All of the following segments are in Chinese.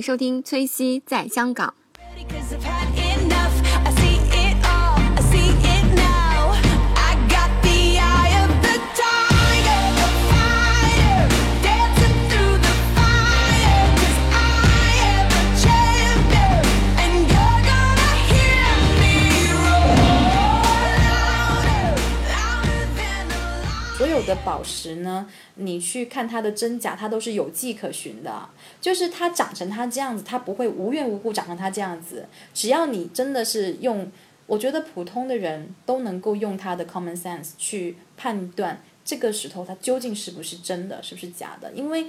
收听崔西在香港。的宝石呢，你去看它的真假，它都是有迹可循的。就是它长成它这样子，它不会无缘无故长成它这样子。只要你真的是用，我觉得普通的人都能够用他的 common sense 去判断这个石头它究竟是不是真的，是不是假的，因为。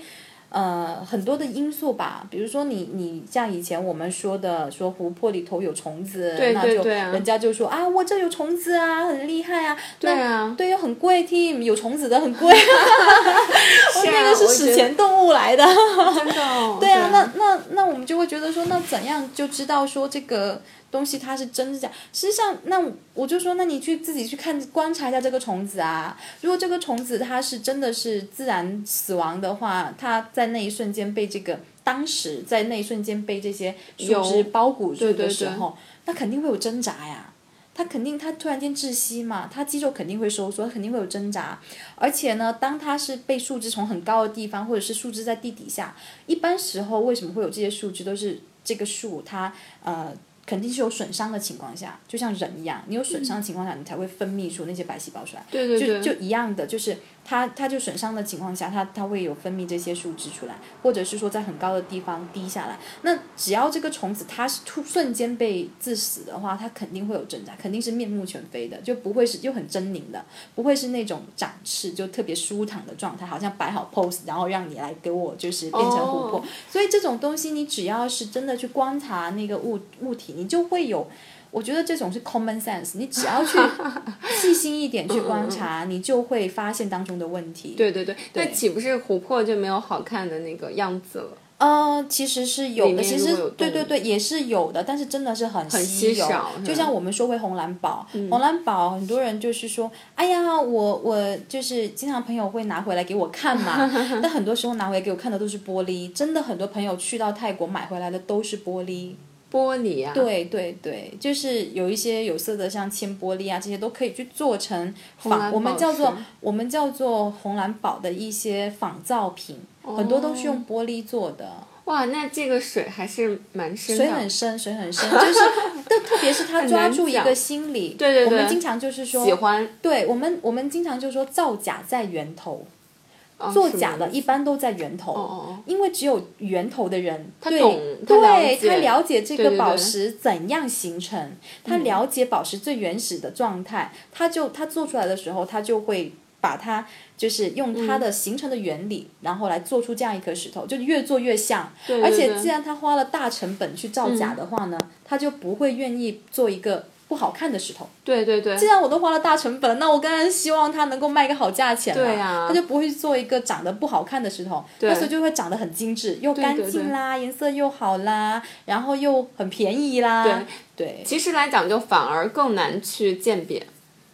呃，很多的因素吧，比如说你你像以前我们说的，说湖泊里头有虫子，对那就对对啊。人家就说啊，我这有虫子啊，很厉害啊，对啊。对，又很贵，team 有虫子的很贵，我 那个是史前动物来的，真的哦、对啊，那那那我们就会觉得说，那怎样就知道说这个东西它是真是假？实际上，那我就说，那你去自己去看观察一下这个虫子啊。如果这个虫子它是真的是自然死亡的话，它在那一瞬间被这个当时在那一瞬间被这些树枝包裹住对对对的时候，那肯定会有挣扎呀。它肯定，它突然间窒息嘛，它肌肉肯定会收缩，肯定会有挣扎。而且呢，当它是被树枝从很高的地方，或者是树枝在地底下，一般时候为什么会有这些树枝，都是这个树它呃肯定是有损伤的情况下，就像人一样，你有损伤的情况下，你才会分泌出那些白细胞出来。对对对，就就一样的，就是它它就损伤的情况下，它它会有分泌这些树脂出来，或者是说在很高的地方滴下来。那只要这个虫子它是突瞬间被致死的话，它肯定会有挣扎，肯定是面目全非的，就不会是就很狰狞的，不会是那种展翅就特别舒坦的状态，好像摆好 pose，然后让你来给我就是变成琥珀。哦所以这种东西，你只要是真的去观察那个物物体，你就会有。我觉得这种是 common sense，你只要去 细心一点去观察，你就会发现当中的问题。对对对，那岂不是琥珀就没有好看的那个样子了？呃，其实是有的，其实对对对，也是有的，但是真的是很很稀有。稀少就像我们说回红蓝宝，红蓝宝很多人就是说，哎呀，我我就是经常朋友会拿回来给我看嘛，但很多时候拿回来给我看的都是玻璃，真的很多朋友去到泰国买回来的都是玻璃。玻璃啊，对对对，就是有一些有色的，像铅玻璃啊，这些都可以去做成仿，我们叫做我们叫做红蓝宝的一些仿造品，很多都是用玻璃做的。哇，那这个水还是蛮深的，水很深，水很深，就是特特别是他抓住一个心理，对对对。我们经常就是说喜欢。对我们我们经常就说造假在源头，哦做假的一般都在源头，因为只有源头的人，他懂他了对他了解这个宝石怎样形成，他了解宝石最原始的状态，他就他做出来的时候，他就会把它就是用它嗯的形成的原理，然后来做出这样一颗石头，就越做越像。而且既然他花了大成本去造假的话呢，他就不会愿意做一个不好看的石头。对对对，既然我都花了大成本，那我当然希望它能够卖个好价钱嘛。对啊他就不会做一个长得不好看的石头，那所以就会长得很精致，又干净啦，颜色又好啦，然后又很便宜啦。对。对，其实来讲就反而更难去鉴别，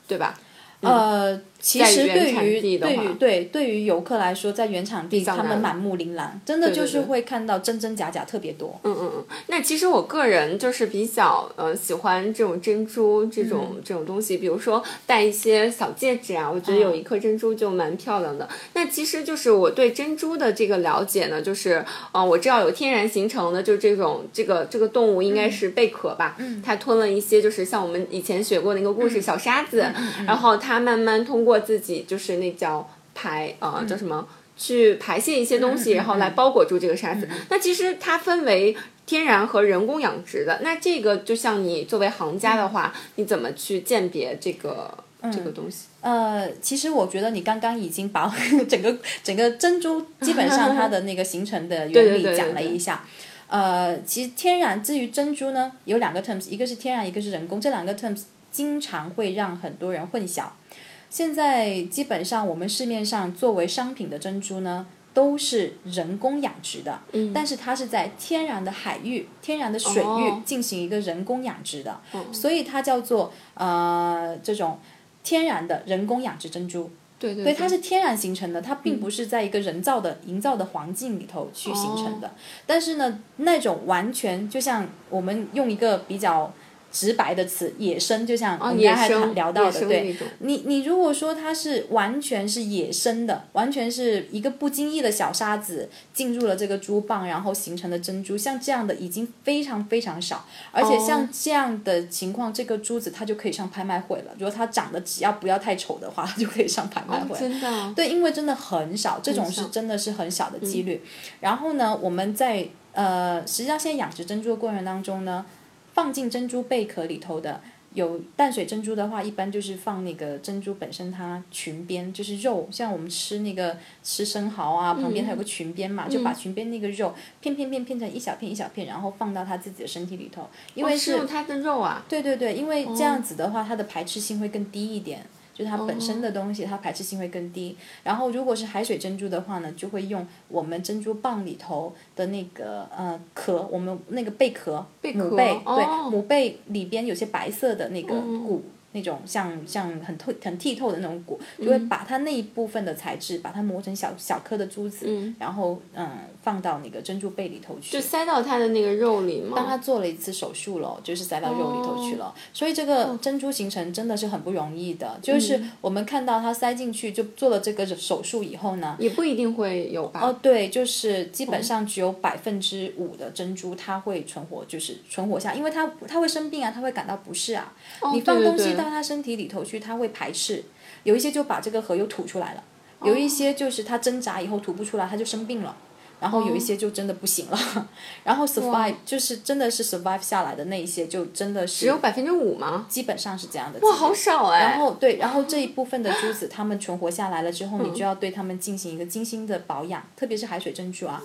对吧？呃，其实对于对于对对于游客来说，在原产地他们满目琳琅，真的就是会看到真真假假特别多。嗯嗯嗯，那其实我个人就是比较呃喜欢这种珍珠这种、嗯。这种东西，比如说戴一些小戒指啊，我觉得有一颗珍珠就蛮漂亮的。那其实就是我对珍珠的这个了解呢，就是呃我知道有天然形成的，就这种这个这个动物应该是贝壳吧，嗯，它吞了一些就是像我们以前学过那个故事、小沙子，然后它慢慢通过自己就是那叫排呃、叫什么？去排泄一些东西，然后来包裹住这个沙子。那其实它分为天然和人工养殖的。那这个就像你作为行家的话，你怎么去鉴别这个、这个东西？呃，其实我觉得你刚刚已经把 整个整个珍珠基本上它的那个形成的 原理讲了对对一下。呃，其实天然至于珍珠呢，有两个 terms，一个是天然，一个是人工，这两个 terms 经常会让很多人混淆。现在基本上我们市面上作为商品的珍珠呢，都是人工养殖的，嗯但是它是在天然的海域、天然的水域哦进行一个人工养殖的，所以它叫做呃这种天然的人工养殖珍珠。对对对，它是天然形成的，它并不是在一个人造的、营造的环境里头去形成的。但是呢，那种完全就像我们用一个比较直白的词，野生，就像我哦，们刚才聊到的，对，你你如果说它是完全是野生的，完全是一个不经意的小沙子进入了这个珠蚌，然后形成的珍珠，像这样的已经非常非常少，而且像这样的情况，这个珠子它就可以上拍卖会了。如果它长得只要不要太丑的话，它就可以上拍卖会。真的啊，对，因为真的很少，这种是真的是很小的几率。然后呢，我们在呃，实际上现在养殖珍珠的过程当中呢，放进珍珠贝壳里头的。有淡水珍珠的话，一般就是放那个珍珠本身它裙边，就是肉，像我们吃那个吃生蚝啊，旁边它有个裙边嘛，就把裙边那个肉片片片片成一小片一小片，然后放到它自己的身体里头，因为哦是用它的肉啊，对对对，因为这样子的话，它的排斥性会更低一点。就是它本身的东西，它排斥性会更低。然后如果是海水珍珠的话呢，就会用我们珍珠蚌里头的那个呃壳，我们那个贝壳，贝壳母贝，哦对，母贝里边有些白色的那个骨。那种像像很透很剔透的那种果，就会把它那一部分的材质，把它磨成小小颗的珠子，然后嗯放到那个珍珠贝里头去。就塞到它的那个肉里吗？帮他做了一次手术了，就是塞到肉里头去了。所以这个珍珠形成真的是很不容易的。就是我们看到它塞进去就做了这个手术以后呢，也不一定会有吧？哦，对，就是基本上只有百分之五的珍珠它会存活，就是存活下，因为它它会生病啊，它会感到不适啊。你放东西到它身体里头去，它会排斥，有一些就把这个核又吐出来了，有一些就是它挣扎以后吐不出来，它就生病了。然后有一些就真的不行了，然后 survive 就是真的是 survive 下来的那一些，就真的是只有百分之五吗？基本上是这样的。哇，好少哎！然后对，然后这一部分的珠子，它们存活下来了之后，你就要对它们进行一个精心的保养，特别是海水珍珠啊，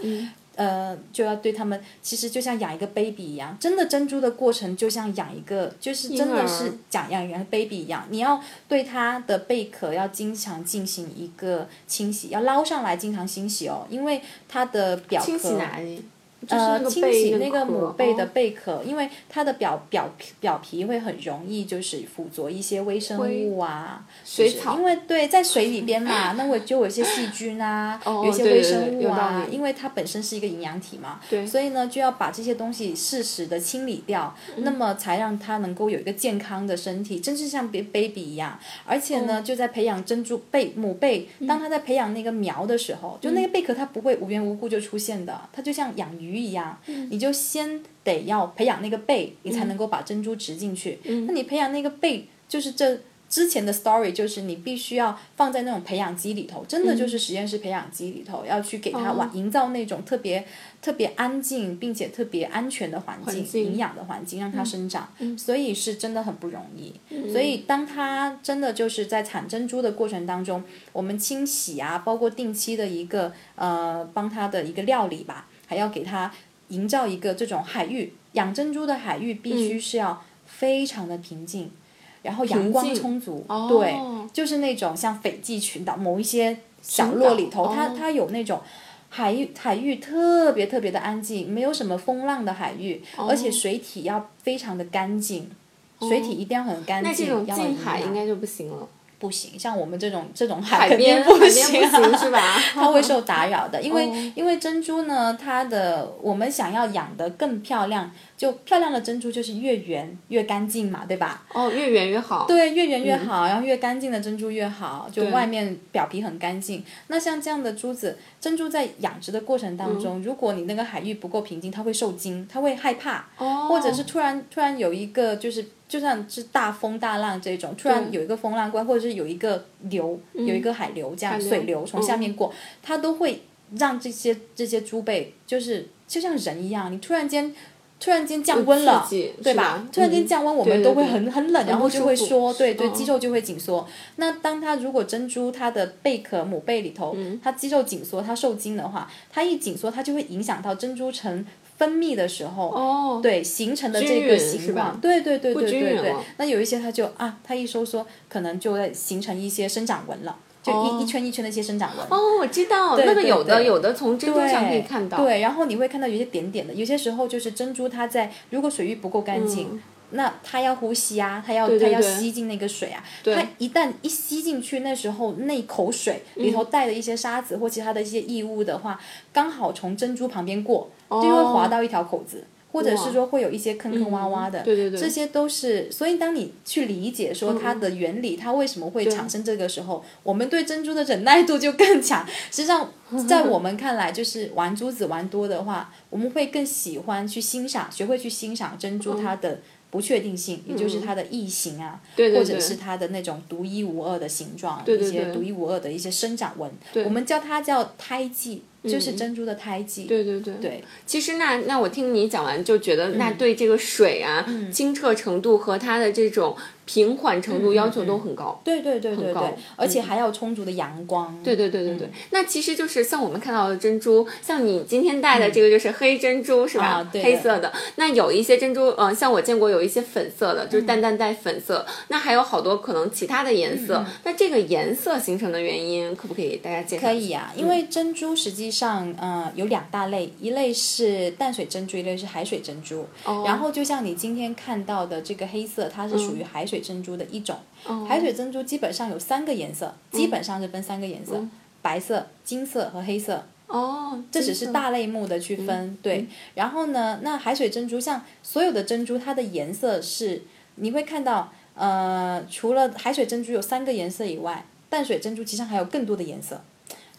呃，就要对他们，其实就像养一个 baby 一样，真的珍珠的过程就像养一个，就是真的是讲养一个 baby 一样，你要对它的贝壳要经常进行一个清洗，要捞上来经常清洗哦，因为它的表壳清洗哪里？就是呃，清洗那个母贝的哦。贝壳，因为它的表表皮表皮会很容易就是附着一些微生物啊，水草因为对在水里边嘛，那我就有一些细菌啊，哦有一些微生物啊，因为它本身是一个营养体嘛，对所以呢就要把这些东西适时的清理掉，嗯那么才让它能够有一个健康的身体，真是像别 baby 一样，而且呢、哦。就在培养珍珠贝母贝，嗯。当它在培养那个苗的时候，就那个贝壳它不会无缘无故就出现的，它就像养鱼一样，嗯。你就先得要培养那个贝，你才能够把珍珠植进去。嗯。那你培养那个贝，就是这之前的 story，就是你必须要放在那种培养基里头，真的就是实验室培养基里头，要去给它嗯哦。往营造那种特别特别安静并且特别安全的环境、环境。嗯营养的环境，让它生长。所以是真的很不容易。所以当它真的就是在产珍珠的过程当中，我们清洗啊，包括定期的一个呃帮它的一个料理吧，还要给它营造一个这种海域养珍珠的海域必须是要非常的平静，然后阳光充足，哦对，就是那种像斐济群岛某一些角落里头，它哦它有那种。海域海域特别特别的安静，没有什么风浪的海域，哦而且水体要非常的干净，水体一定要很干净。那这种近海应该就不行了。不行，像我们这种这种海海肯定边不海边不行 是吧？它会受打扰的，因为、哦。因为珍珠呢，它的我们想要养得更漂亮，就漂亮的珍珠就是越圆越干净嘛，对吧？哦，越圆越好。对，越圆越好，然后越干净的珍珠越好，就外面表皮很干净。那像这样的珠子，珍珠在养殖的过程当中，如果你那个海域不够平静，它会受惊，它会害怕，哦，或者是突然突然有一个就是就算是大风大浪这种，突然有一个风浪过来，或者是有一个流，有一个海流这样流水流从下面过，它都会让这些这些珠贝就是就像人一样，你突然间。突然间降温了，对吧？突然间嗯降温，我们都会很很冷，然后就会缩，对对，嗯。肌肉就会紧缩。那当它如果珍珠它的贝壳母贝里头，嗯。它肌肉紧缩，它受精的话，它一紧缩，它就会影响到珍珠层分泌的时候，哦，对形成的这个形状，对对对对对对。那有一些它就啊，它一收缩，可能就会形成一些生长纹了，就一、哦一圈一圈的一些生长纹。哦，我知道那个有的有的从珍珠上可以看到。对，然后你会看到有些点点的，有些时候就是珍珠它在如果水域不够干净。嗯那它要呼吸啊，它要它要吸进那个水啊，它一旦一吸进去，那时候那口水里嗯头带的一些沙子或其他的一些异物的话，刚好从珍珠旁边过，就会划到一条口子。或者是说会有一些坑坑洼洼的，嗯对对对。这些都是。所以当你去理解说它的原理，它为什么会产生这个时候，我们对珍珠的忍耐度就更强。实际上，在我们看来，就是玩珠子玩多的话，我们会更喜欢去欣赏，学会去欣赏珍珠它的不确定性，也就是它的异形啊，嗯对对对。或者是它的那种独一无二的形状，对对对一些独一无二的一些生长纹。我们叫它叫胎记，就是珍珠的胎记。对对对。对。其实那那我听你讲完就觉得，嗯。那对这个水啊、清澈程度和它的这种平缓程度要求都很高。对对对对高对，而且还要充足的阳光。对对对对嗯对，那其实就是像我们看到的珍珠，像你今天戴的这个就是黑珍珠、是吧？啊对黑色的。那有一些珍珠，呃，像我见过有一些粉色的，嗯就是淡淡带粉色。那还有好多可能其他的颜色。那这个颜色形成的原因，可不可以大家介绍？可以啊，因为珍珠实际上，呃，有两大类，一类是淡水珍珠，一类是海水珍珠。哦然后就像你今天看到的这个黑色，它是属于海水珍珠的一种。海水珍珠基本上有三个颜色，基本上是分三个颜色：白色、金色和黑色。哦，这只是大类目的区分，对。然后呢，那海水珍珠像所有的珍珠，它的颜色是你会看到，呃，除了海水珍珠有三个颜色以外，淡水珍珠其实还有更多的颜色，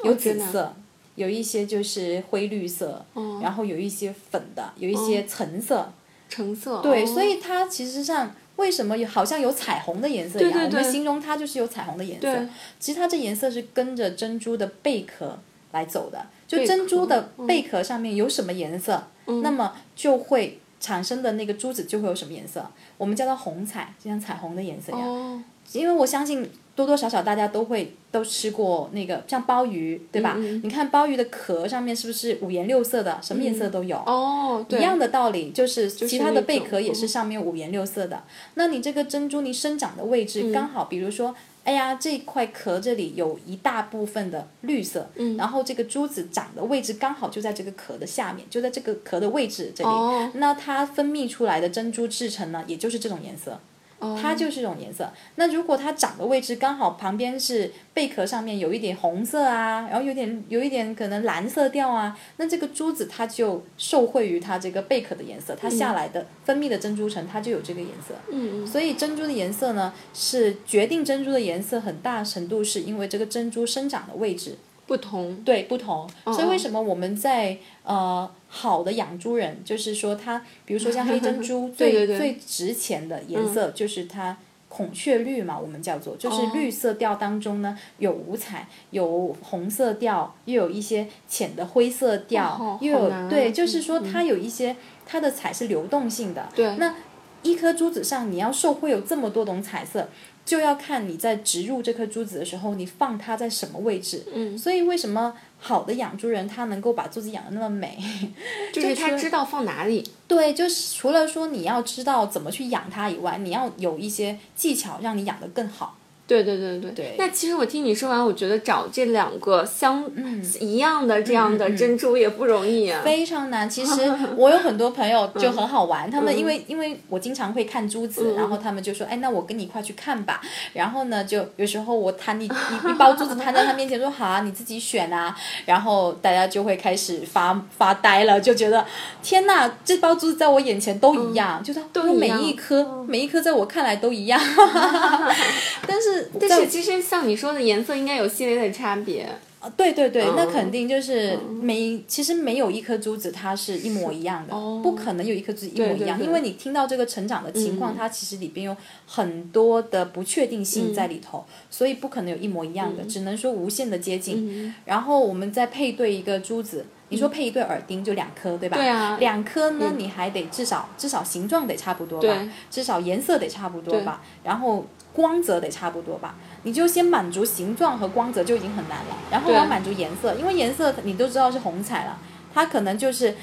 有紫色，有一些就是灰绿色，然后有一些粉的，有一些橙色，橙色。对，哦所以它其实上。为什么有好像有彩虹的颜色一样？对对对我们形容它就是有彩虹的颜色。其实它这颜色是跟着珍珠的贝壳来走的，就珍珠的贝壳上面有什么颜色，那么就会产生的那个珠子就会有什么颜色，我们叫它红彩，就像彩虹的颜色一样。哦，因为我相信多多少少大家都会都吃过那个像鲍鱼，对吧？嗯你看鲍鱼的壳上面是不是五颜六色的，什么颜色都有？哦，对，一样的道理，就是其他的贝壳也是上面五颜六色的。那你这个珍珠你生长的位置刚好，比如说，哎呀，这块壳这里有一大部分的绿色，然后这个珠子长的位置刚好就在这个壳的下面，就在这个壳的位置这里。哦那它分泌出来的珍珠制成呢，也就是这种颜色。它就是这种颜色。那如果它长的位置刚好旁边是贝壳上面有一点红色啊，然后有点有一点可能蓝色调啊，那这个珠子它就受惠于它这个贝壳的颜色，它下来的分泌的珍珠层它就有这个颜色。嗯，所以珍珠的颜色呢，是决定珍珠的颜色很大程度是因为这个珍珠生长的位置。不同。对不同，所以哦为什么我们在呃好的养猪人，就是说它，比如说像黑珍珠 最最值钱的颜色就是它。孔雀绿嘛，我们叫做，就是哦。绿色调当中呢，有五彩，有红色调，又有一些浅的灰色调，哦又有啊。对，就是说它有一些它的彩是流动性的。对。那一颗珠子上你要受会有这么多种彩色，就要看你在植入这颗珠子的时候，你放它在什么位置。嗯，所以为什么好的养猪人他能够把珠子养的那么美？就是他知道放哪里。对，就是除了说你要知道怎么去养它以外，你要有一些技巧让你养的更好。对对对对对那其实我听你说完，我觉得找这两个相、嗯一样的这样的珍珠也不容易啊。非常难。其实我有很多朋友就很好嗯玩，他们因为因为我经常会看珠子，然后他们就说，哎，那我跟你一块去看吧。然后呢，就有时候我摊一一一包珠子摊在他面前，说好啊，你自己选啊。然后大家就会开始发发呆了，就觉得天哪，这包珠子在我眼前都一样，就是每一颗每一颗在我看来都一样。但是但是其实像你说的颜色应该有细微的差别。对对对，那嗯肯定就是没，其实没有一颗珠子它是一模一样的，哦。不可能有一颗珠子一模一样，因为你听到这个成长的情况，嗯。它其实里边有很多的不确定性在里头，所以不可能有一模一样的，只能说无限的接近。嗯。然后我们再配对一个珠子。你说配一对耳钉就两颗，对吧？对啊。两颗呢，你还得至少至少形状得差不多吧对，至少颜色得差不多吧，然后光泽得差不多吧。你就先满足形状和光泽就已经很难了，然后对要满足颜色，因为颜色你都知道是红彩了，它可能就是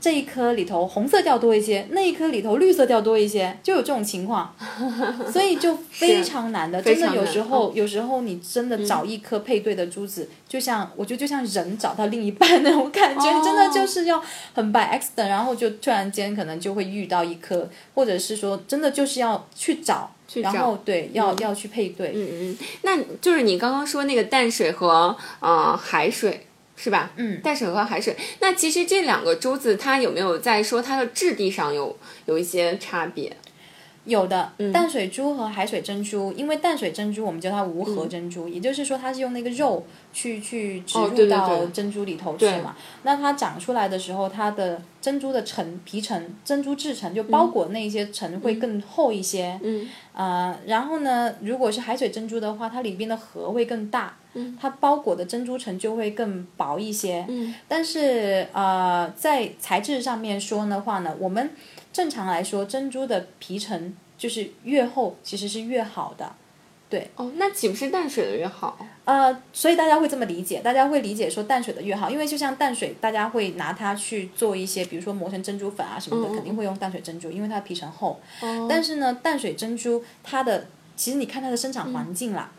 这一颗里头红色调多一些，那一颗里头绿色调多一些，就有这种情况，所以就非常难的。真的有时候，有时候你真的找一颗配对的珠子，就像我觉得就像人找到另一半那种感觉，哦真的就是要很 by accident，然后就突然间可能就会遇到一颗，或者是说真的就是要去找，去找然后对要、要去配对。嗯嗯，那就是你刚刚说那个淡水和呃海水。是吧？嗯淡水和海水。那其实这两个珠子，它有没有在说它的质地上有有一些差别？有的，嗯淡水珠和海水珍珠，因为淡水珍珠我们叫它无核珍珠，也就是说它是用那个肉去去植入到珍珠里头去对嘛。那它长出来的时候，它的珍珠的层皮层、珍珠质层就包裹那一些层会更厚一些。嗯。呃，然后呢，如果是海水珍珠的话，它里边的核会更大，嗯它包裹的珍珠层就会更薄一些。嗯。但是呃，在材质上面说的话呢，我们正常来说，珍珠的皮层就是越厚，其实是越好的。对哦，那岂不是淡水的越好？呃，所以大家会这么理解，大家会理解说淡水的越好，因为就像淡水，大家会拿它去做一些，比如说磨成珍珠粉啊什么的，肯定会用淡水珍珠，因为它的皮层厚。哦但是呢，淡水珍珠它的其实你看它的生产环境啦，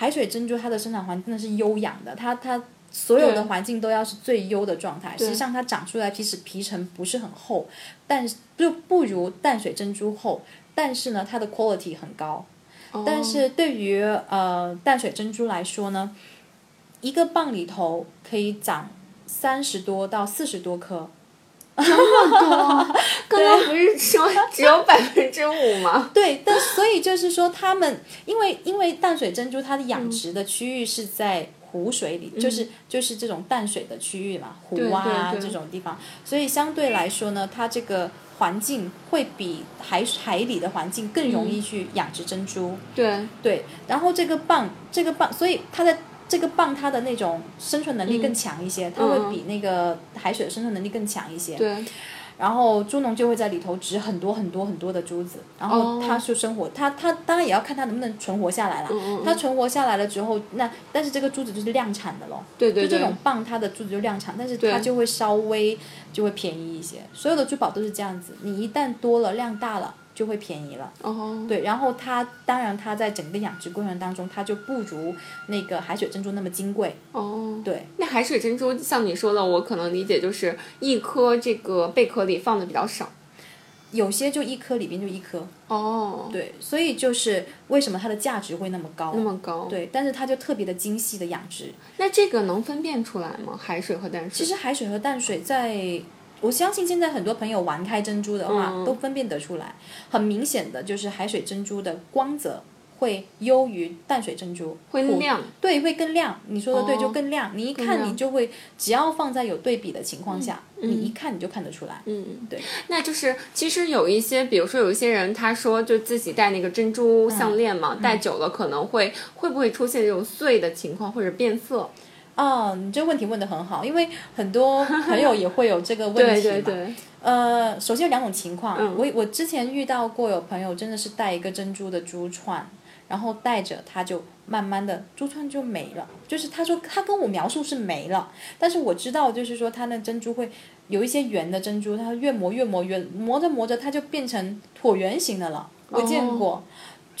海水珍珠它的生长环境真的是优养的，它它所有的环境都要是最优的状态。实际上它长出来，即使皮层不是很厚，但是就不如淡水珍珠厚，但是呢，它的 quality 很高。但是对于呃淡水珍珠来说呢，一个蚌里头可以长三十多到四十多颗。刚刚不是说只有百分之五吗？对，但所以就是说，他们因为因为淡水珍珠它的养殖的区域是在湖水里，就是就是这种淡水的区域嘛，湖啊这种地方，所以相对来说呢，它这个环境会比海海里的环境更容易去养殖珍珠。对，对，然后这个蚌，这个蚌，所以它的这个蚌它的那种生存能力更强一些，它会比那个海水的生存能力更强一些。对，然后猪农就会在里头植很多很多很多的珠子，然后哦它就生活，它它当然也要看它能不能存活下来啦。嗯它存活下来了之后，那但是这个珠子就是量产的咯。对对对就这种蚌，它的珠子就量产，但是它就会稍微就会便宜一些。所有的珠宝都是这样子，你一旦多了量大了，就会便宜了。哦，对，然后它当然它在整个养殖过程当中，它就不如那个海水珍珠那么金贵。哦，对，那海水珍珠像你说的，我可能理解就是一颗这个贝壳里放的比较少。有些就一颗里边就一颗。哦，对，所以就是为什么它的价值会那么高？那么高。，对，但是它就特别的精细的养殖。那这个能分辨出来吗？海水和淡水？其实海水和淡水在。我相信现在很多朋友玩开珍珠的话，嗯都分辨得出来。很明显的就是海水珍珠的光泽会优于淡水珍珠，普会亮。对，会更亮。你说的对，哦就更亮。你一看，你就会，只要放在有对比的情况下，你一看你就看得出来。嗯，对。那就是其实有一些，比如说有一些人，他说就自己戴那个珍珠项链嘛，嗯戴久了可能会会不会出现这种碎的情况或者变色？哦，你这个问题问的很好，因为很多朋友也会有这个问题嘛。对对对，呃，首先有两种情况，嗯我我之前遇到过有朋友真的是戴一个珍珠的珠串，然后戴着它就慢慢的珠串就没了，就是他说他跟我描述是没了，但是我知道就是说他那珍珠会有一些圆的珍珠，它越磨越磨越磨着磨着它就变成椭圆形的了，我见过。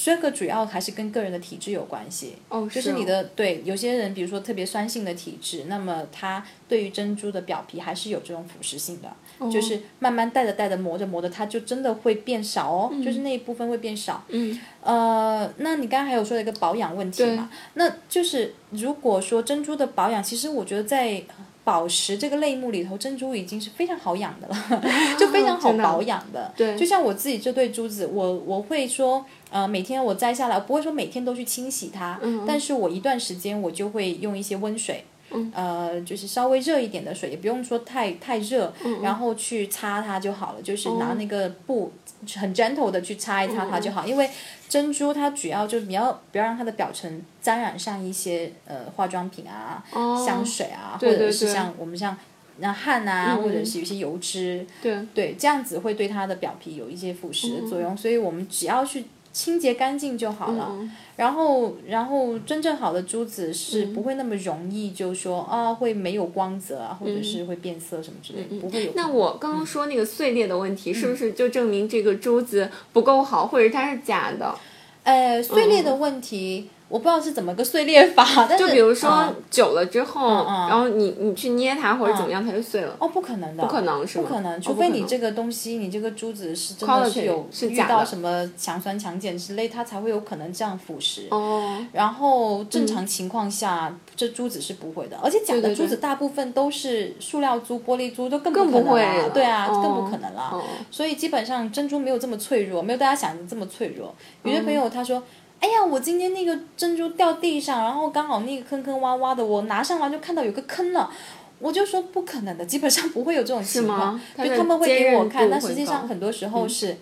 这个主要还是跟个人的体质有关系，哦，就是你的对有些人，比如说特别酸性的体质，那么它对于珍珠的表皮还是有这种腐蚀性的，哦。就是慢慢戴着戴着磨着磨着，它就真的会变少哦，就是那一部分会变少。嗯，呃，那你刚刚还有说了一个保养问题嘛？那就是如果说珍珠的保养，其实我觉得在宝石这个类目里头，珍珠已经是非常好养的了，就非常好保养的。对就像我自己这对珠子，我我会说，呃，每天我摘下来，我不会说每天都去清洗它，嗯但是我一段时间我就会用一些温水。嗯呃，就是稍微热一点的水，也不用说太太热，嗯然后去擦它就好了。就是拿那个布很 gentle 的去擦一擦它就好，因为珍珠它主要就是不要不要让它的表层沾染上一些呃化妆品啊、哦。香水啊，对或者是像我们像那汗啊，嗯或者是有一些油脂，对，对，这样子会对它的表皮有一些腐蚀的作用，所以我们只要去清洁干净就好了。嗯然后，然后真正好的珠子是不会那么容易就说啊会没有光泽啊，或者是会变色什么之类的，不会有。嗯那我刚刚说那个碎裂的问题，嗯是不是就证明这个珠子不够好，或者它是假的？呃，碎裂的问题，我不知道是怎么个碎裂法，但是就比如说嗯久了之后，嗯然后你你去捏它或者怎么样，它就碎了。哦，不可能的，不可能是吗？不可能，哦除非你这个东西，你这个珠子是真的是有遇到什么强酸强碱之类，它才会有可能这样腐蚀。哦，然后正常情况下，这珠子是不会的，而且假的珠子大部分都是塑料珠、玻璃珠，都更更不可能不会啦了。对啊，哦。更不可能了。哦。所以基本上珍珠没有这么脆弱，没有大家想的这么脆弱。有些朋嗯。友他说。哎呀，我今天那个珍珠掉地上，然后刚好那个坑坑洼洼的，我拿上来就看到有个坑了，我就说不可能的，基本上不会有这种情况就他们会给我看，但实际上很多时候是。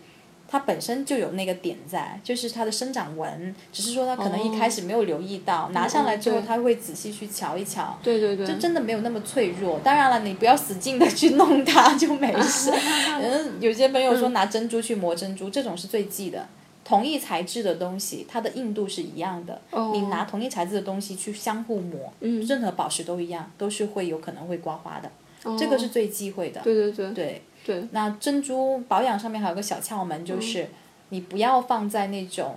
它本身就有那个点在，就是它的生长纹，只是说它可能一开始没有留意到，拿上来之后对他会仔细去瞧一瞧，对对对，就真的没有那么脆弱。当然了，你不要使劲的去弄它就没事。嗯，有些朋友说拿珍珠去磨珍珠，这种是最忌的。同一材质的东西，它的硬度是一样的。哦你拿同一材质的东西去相互磨，嗯任何宝石都一样，都是会有可能会刮花的。哦这个是最忌讳的。对对对对对，那珍珠保养上面还有个小窍门，就是、嗯你不要放在那种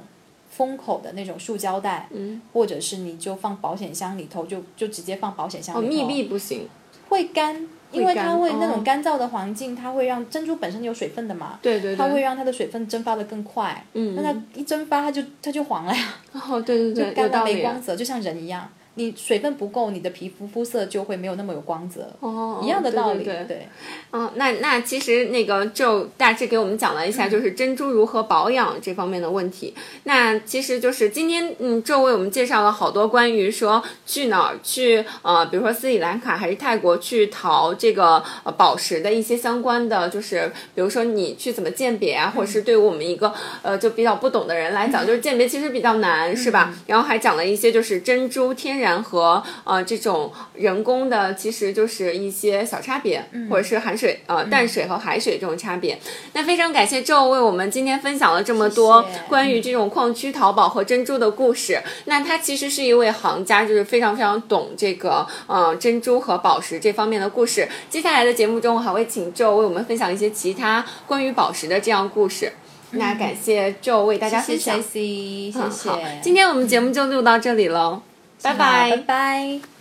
封口的那种塑胶袋，嗯，或者是你就放保险箱里头，就就直接放保险箱哦，里头。密闭不行。会干，因为它会那种哦干燥的环境，它会让珍珠本身有水分的嘛，对对对，它会让它的水分蒸发的更快。嗯那它一蒸发，它就它就黄了呀，哦，对对对，就干到道理。没光泽，就像人一样。你水分不够，你的皮肤肤色就会没有那么有光泽，哦，一样的道理。对对对对嗯，那那其实那个就大致给我们讲了一下，就是珍珠如何保养这方面的问题。那其实就是今天，嗯，就为我们介绍了好多关于说去哪儿去，呃，比如说斯里兰卡还是泰国去淘这个呃宝石的一些相关的，就是比如说你去怎么鉴别啊，或者是对于我们一个呃就比较不懂的人来讲，就是鉴别其实比较难，是吧？然后还讲了一些就是珍珠天然和呃这种人工的，其实就是一些小差别，或者是含水呃淡水和海水这种差别。那非常感谢周为我们今天分享了这么多关于这种矿区淘宝和珍珠的故事。那他其实是一位行家，就是非常非常懂这个呃珍珠和宝石这方面的故事。接下来的节目中，我还会请周为我们分享一些其他关于宝石的这样故事。那感谢周为大家分享。谢谢 C，谢嗯谢。好，今天我们节目就录到这里喽，拜拜。拜拜。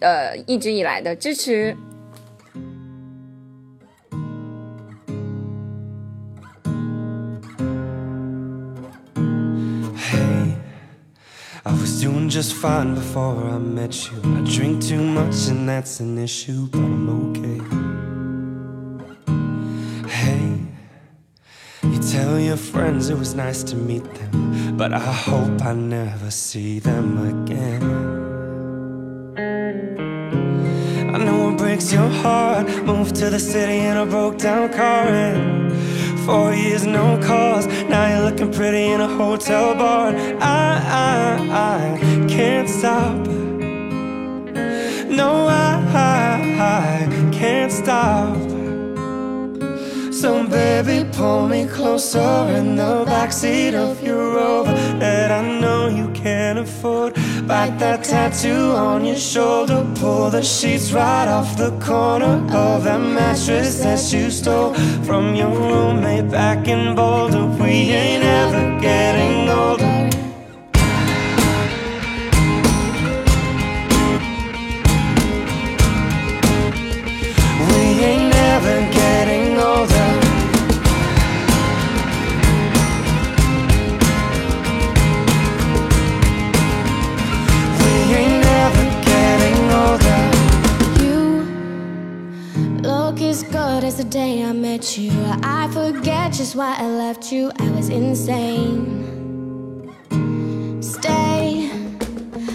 呃一直以来的支持。 Hey, I was doing just fine before I met you. I drink too much and that's an issue, but I'm okay. Hey, you tell your friends it was nice to meet them, but I hope I never see them again. Breaks your heart. Moved to the city in a broke down car. And four years, no calls. Now you're looking pretty in a hotel bar. And I, I, I can't stop. No, I, I can't stop. So baby, pull me closer in the backseat of your Rover that I know you can't afford. Bite that tattoo on your shoulder, pull the sheets right off the corner of that mattress that you stole from your roommate back in Boulder. We ain't ever getting since the day I met you. I forget just why I left you. I was insane. Stay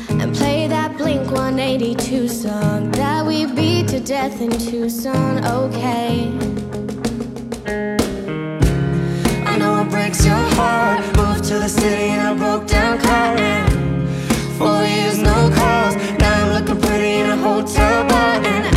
and play that Blink 182 song that we beat to death in Tucson. Okay. I know it breaks your heart. Moved to the city in a broke down car. Four years, no calls. Now I'm looking pretty in a hotel bar. And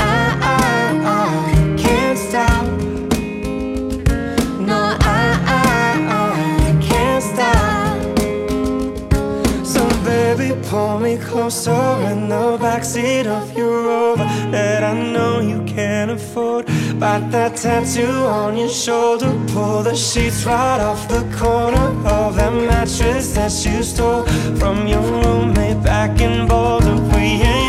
me closer in the backseat of your Rover that I know you can't afford. Bite that tattoo on your shoulder, pull the sheets right off the corner of that mattress that you stole from your roommate back in Boulder. We ain't